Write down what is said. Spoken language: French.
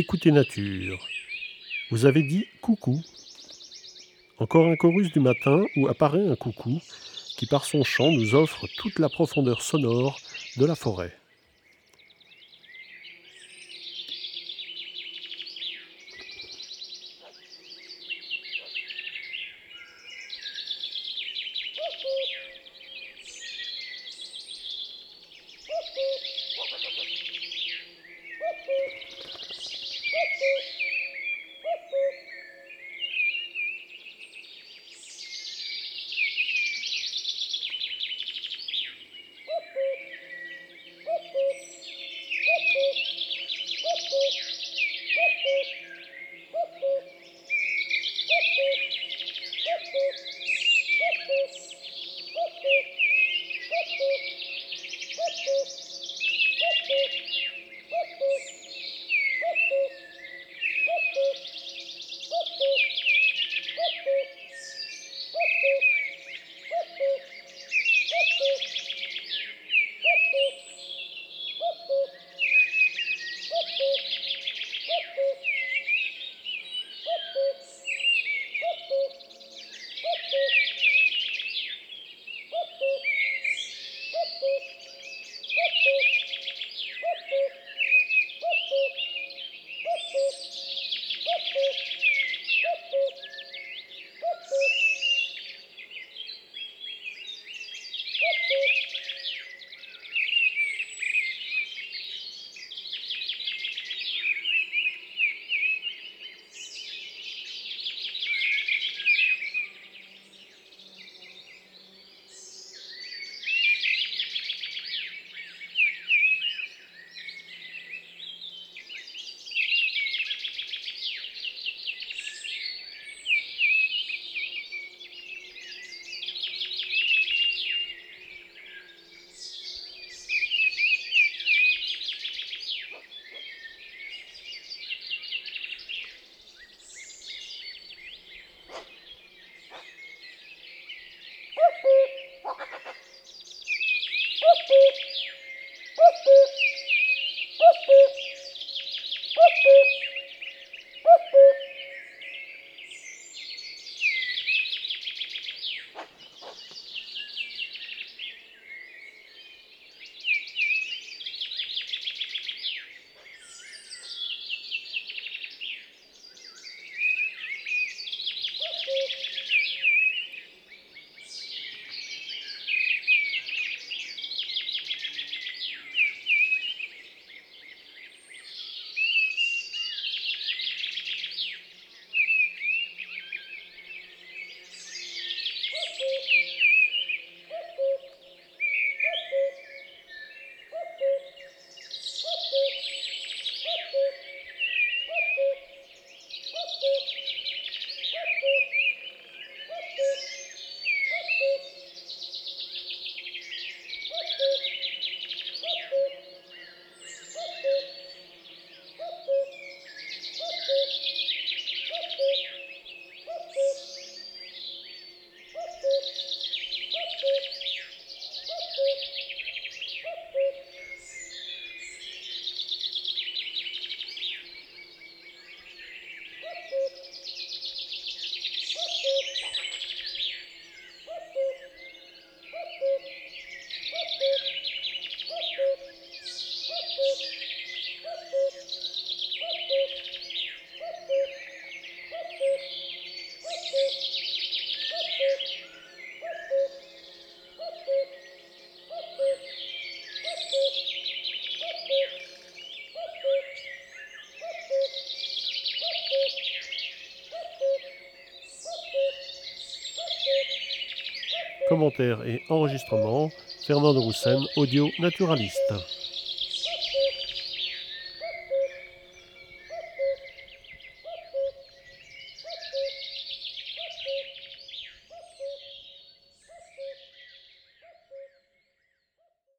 Écoutez Nature. Vous avez dit coucou. Encore un chorus du matin où apparaît un coucou qui par son chant nous offre toute la profondeur sonore de la forêt. Thank you. Commentaires et enregistrements, Fernand de audio naturaliste.